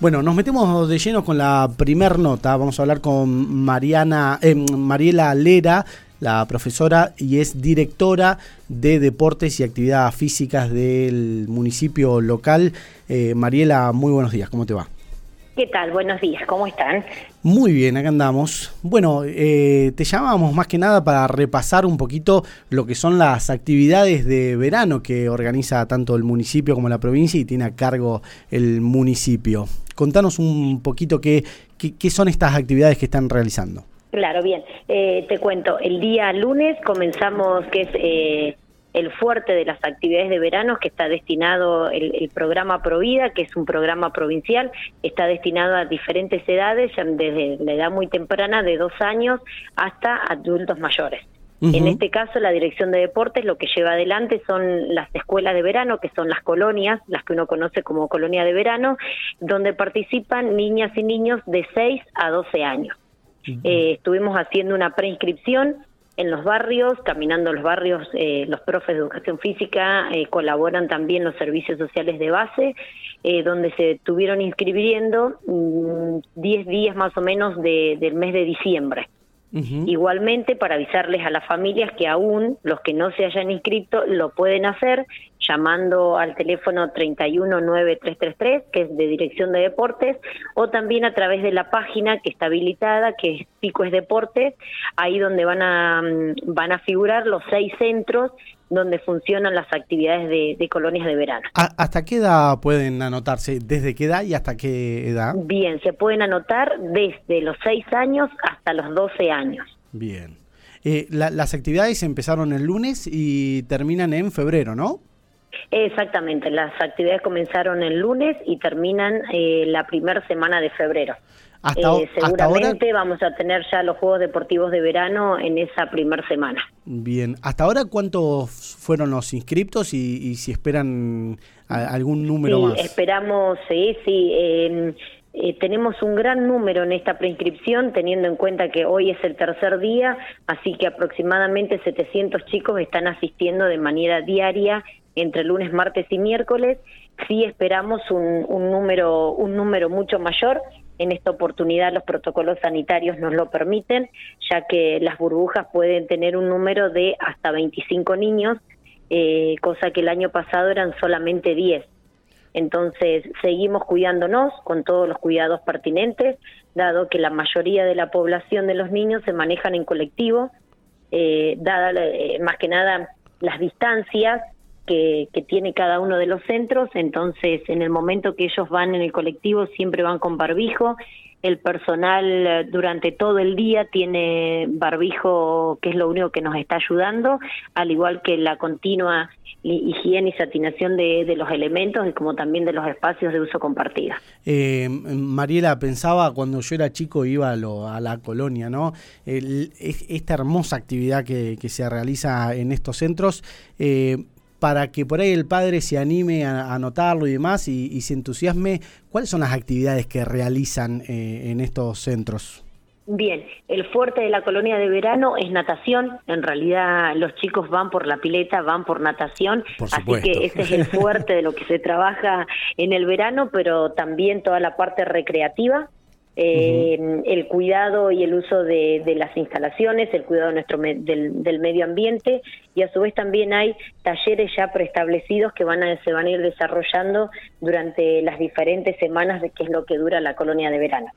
Bueno, nos metemos de lleno con la primer nota. Vamos a hablar con Mariana, eh, Mariela Lera, la profesora y es directora de deportes y actividades físicas del municipio local. Eh, Mariela, muy buenos días, ¿cómo te va? ¿Qué tal? Buenos días, ¿cómo están? Muy bien, acá andamos. Bueno, eh, te llamábamos más que nada para repasar un poquito lo que son las actividades de verano que organiza tanto el municipio como la provincia y tiene a cargo el municipio. Contanos un poquito qué, qué, son estas actividades que están realizando. Claro, bien. Eh, te cuento, el día lunes comenzamos, que es eh, el fuerte de las actividades de verano que está destinado el, programa Provida, que es un programa provincial, está destinado a diferentes edades, desde la edad muy temprana de dos años hasta adultos mayores. En este caso, la Dirección de Deportes lo que lleva adelante son las escuelas de verano, que son las colonias, las que uno conoce como colonia de verano, donde participan niñas y niños de 6 a 12 años. Eh, estuvimos haciendo una preinscripción en los barrios, caminando los barrios, eh, los profes de educación física eh, colaboran también los servicios sociales de base, eh, donde se estuvieron inscribiendo 10 mm, días más o menos del mes de diciembre. Igualmente, para avisarles a las familias que aún los que no se hayan inscrito lo pueden hacer llamando al teléfono 319-333, que es de Dirección de Deportes, o también a través de la página que está habilitada, que es Pico es Deportes, ahí donde van a, mm, van a figurar los seis centros donde funcionan las actividades de, colonias de verano. ¿Hasta qué edad pueden anotarse? ¿Desde qué edad y hasta qué edad? Bien, se pueden anotar desde los 6 años hasta los 12 años. Bien. Eh, las actividades empezaron el lunes y terminan en febrero, ¿no? Exactamente, las actividades comenzaron el lunes y terminan eh, la primera semana de febrero. Hasta, eh, seguramente vamos a tener ya los Juegos Deportivos de Verano en esa primera semana. Bien, ¿hasta ahora cuántos fueron los inscriptos y, si esperan algún número sí, Esperamos, sí, sí. Em, eh, tenemos un gran número en esta preinscripción, teniendo en cuenta que hoy es el tercer día, así que aproximadamente 700 chicos están asistiendo de manera diaria entre lunes, martes y miércoles. Sí esperamos un, un número un número mucho mayor en esta oportunidad los protocolos sanitarios nos lo permiten, ya que las burbujas pueden tener un número de hasta 25 niños, eh, cosa que el año pasado eran solamente 10. Entonces, seguimos cuidándonos con todos los cuidados pertinentes, dado que la mayoría de la población de los niños se manejan en colectivo, eh, dada eh, más que nada las distancias que, tiene cada uno de los centros, entonces en el momento que ellos van en el colectivo siempre van con barbijo, el personal eh, durante todo el día tiene barbijo, que es lo único que nos está ayudando, al igual que la continua higiene y satinación de, los elementos y como también de los espacios de uso compartido. Eh, Mariela, pensaba cuando yo era chico iba a, la colonia, ¿no? esta hermosa actividad que, se realiza en estos centros, eh, para que por ahí el padre se anime a, anotarlo y demás y, se entusiasme, ¿cuáles son las actividades que realizan eh, en estos centros? Bien, el fuerte de la colonia de verano es natación. En realidad los chicos van por la pileta, van por natación. así que ese es el fuerte de lo que se trabaja en el verano, pero también toda la parte recreativa eh, el cuidado y el uso de, las instalaciones, el cuidado nuestro del, medio ambiente y a su vez también hay talleres ya preestablecidos que van a, se van a ir desarrollando durante las diferentes semanas de que es lo que dura la colonia de verano.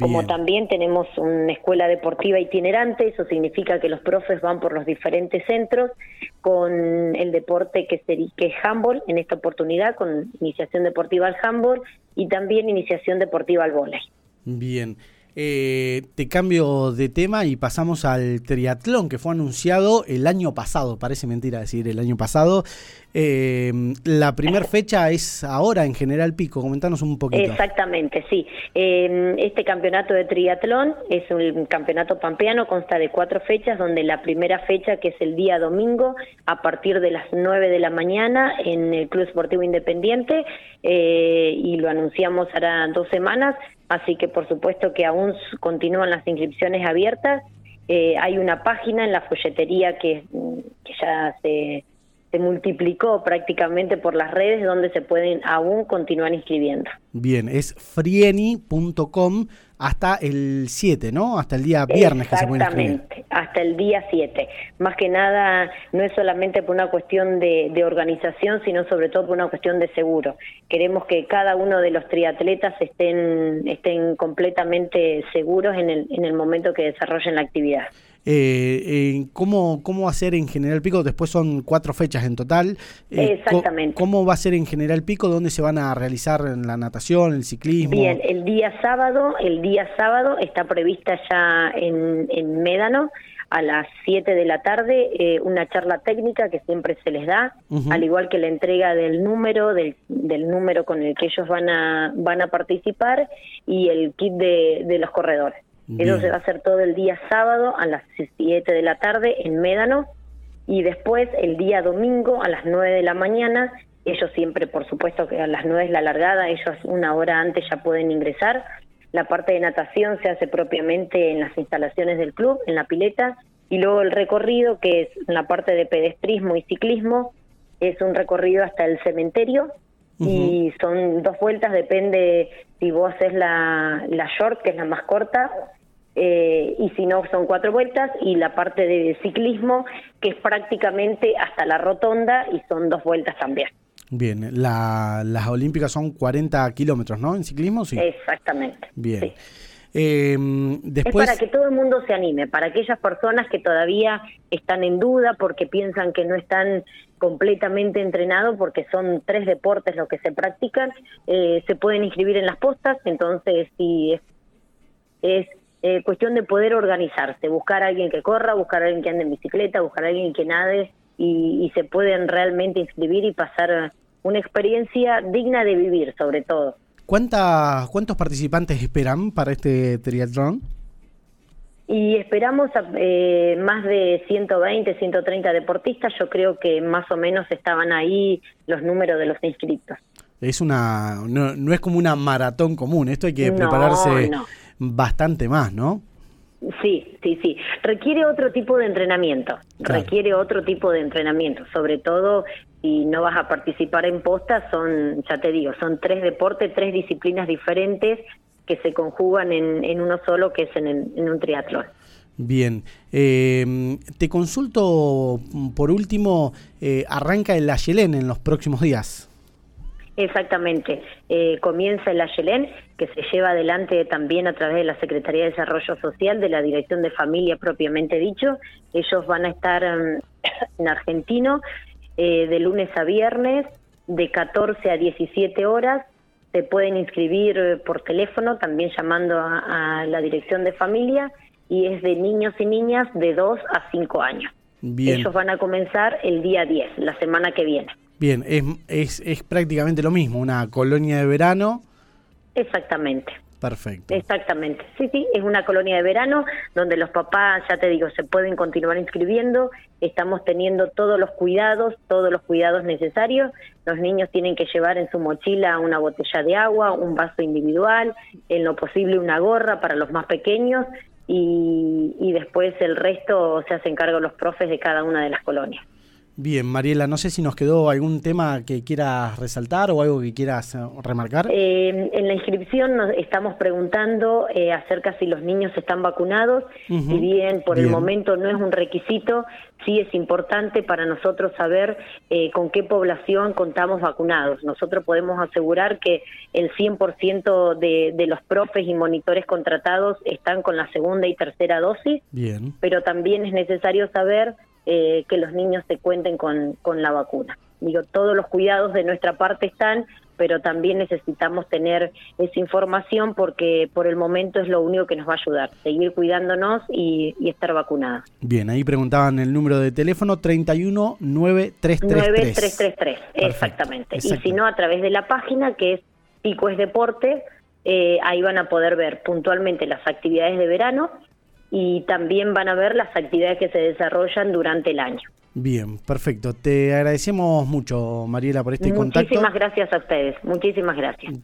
Como también tenemos una escuela deportiva itinerante, eso significa que los profes van por los diferentes centros con el deporte que, que es handball en esta oportunidad, con iniciación deportiva al handball y también iniciación deportiva al vóley. Bien. Eh, te cambio de tema y pasamos al triatlón que fue anunciado el año pasado, parece mentira decir el año pasado. Eh, la primera fecha es ahora en General Pico, comentanos un poquito. Exactamente, sí. Eh, este campeonato de triatlón es un campeonato pampeano, consta de cuatro fechas, donde la primera fecha, que es el día domingo, a partir de las nueve de la mañana en el Club Esportivo Independiente, y lo anunciamos hará dos semanas, así que por supuesto que aún continúan las inscripciones abiertas. Eh, hay una página en la folletería que, ya se, se multiplicó prácticamente por las redes donde se pueden aún continuar inscribiendo. Bien, es frieni.com hasta el 7, ¿no? Hasta el día viernes que se puede inscribir. Hasta el día 7. Más que nada, no es solamente por una cuestión de, de, organización, sino sobre todo por una cuestión de seguro. Queremos que cada uno de los triatletas estén, estén completamente seguros en el, en el momento que desarrollen la actividad. Eh, ¿cómo, ¿Cómo va a ser en General Pico? Después son cuatro fechas en total. Eh, Exactamente. ¿Cómo va a ser en General Pico? ¿Dónde se van a realizar la natación, el ciclismo? Bien, el día sábado, el día sábado está prevista ya en, en Médano a las 7 de la tarde eh, una charla técnica que siempre se les da, al igual que la entrega del número, del, del, número con el que ellos van a, van a participar y el kit de, de los corredores. Eso se va a hacer todo el día sábado a las 7 de la tarde en Médano y después el día domingo a las 9 de la mañana, ellos siempre por supuesto que a las 9 es la largada, ellos una hora antes ya pueden ingresar. La parte de natación se hace propiamente en las instalaciones del club, en la pileta, y luego el recorrido, que es la parte de pedestrismo y ciclismo, es un recorrido hasta el cementerio, y son dos vueltas, depende si vos haces la, la short, que es la más corta, eh, y si no son cuatro vueltas, y la parte de ciclismo, que es prácticamente hasta la rotonda y son dos vueltas también. Bien, la, las olímpicas son 40 kilómetros, ¿no? En ciclismo, sí. Exactamente. Bien. Eh, después... Es para que todo el mundo se anime, para aquellas personas que todavía están en duda porque piensan que no están completamente entrenados, porque son tres deportes los que se practican, eh, se pueden inscribir en las postas, entonces si es, es eh, cuestión de poder organizarse, buscar a alguien que corra, buscar a alguien que ande en bicicleta, buscar a alguien que nade y, se pueden realmente inscribir y pasar una experiencia digna de vivir, sobre todo. ¿Cuántas, ¿Cuántos participantes esperan para este triatlón? Y esperamos eh, más de 120, 130 deportistas. Yo creo que más o menos estaban ahí los números de los inscritos. Es una, no, no es como una maratón común. Esto hay que prepararse bastante más, ¿no? Sí, sí, sí. Requiere otro tipo de entrenamiento. Requiere otro tipo de entrenamiento. Sobre todo si no vas a participar en postas, son, ya te digo, son tres deportes, tres disciplinas diferentes que se conjugan en, en uno solo, que es en, en un triatlón. Bien, eh, te consulto por último, eh, arranca el Ayelén en los próximos días. Exactamente. Eh, comienza el Ayelén, que se lleva adelante también a través de la Secretaría de Desarrollo Social, de la Dirección de Familia propiamente dicho. Ellos van a estar em, en Argentino eh, de lunes a viernes, de 14 a 17 horas. Se pueden inscribir eh, por teléfono, también llamando a, a, la Dirección de Familia, y es de niños y niñas de 2 a 5 años. Bien. Ellos van a comenzar el día 10, la semana que viene. Bien, es, es, es prácticamente lo mismo, una colonia de verano. Exactamente. Perfecto. Exactamente. Sí, sí, es una colonia de verano donde los papás, ya te digo, se pueden continuar inscribiendo. Estamos teniendo todos los cuidados, todos los cuidados necesarios. Los niños tienen que llevar en su mochila una botella de agua, un vaso individual, en lo posible una gorra para los más pequeños y, y después el resto se hacen cargo los profes de cada una de las colonias. Bien, Mariela, no sé si nos quedó algún tema que quieras resaltar o algo que quieras eh, remarcar. Eh, en la inscripción nos estamos preguntando eh, acerca si los niños están vacunados. Si bien por el momento no es un requisito, sí es importante para nosotros saber eh, con qué población contamos vacunados. Nosotros podemos asegurar que el 100% de, de los profes y monitores contratados están con la segunda y tercera dosis. Bien. Pero también es necesario saber eh, que los niños se cuenten con, con la vacuna. Digo, todos los cuidados de nuestra parte están, pero también necesitamos tener esa información porque por el momento es lo único que nos va a ayudar, seguir cuidándonos y, y estar vacunados. Bien, ahí preguntaban el número de teléfono 31 9333. exactamente. Y si no, a través de la página que es Pico es Deporte, eh, ahí van a poder ver puntualmente las actividades de verano y también van a ver las actividades que se desarrollan durante el año. Bien, perfecto. Te agradecemos mucho, Mariela, por este Muchísimas contacto. Muchísimas gracias a ustedes. Muchísimas gracias.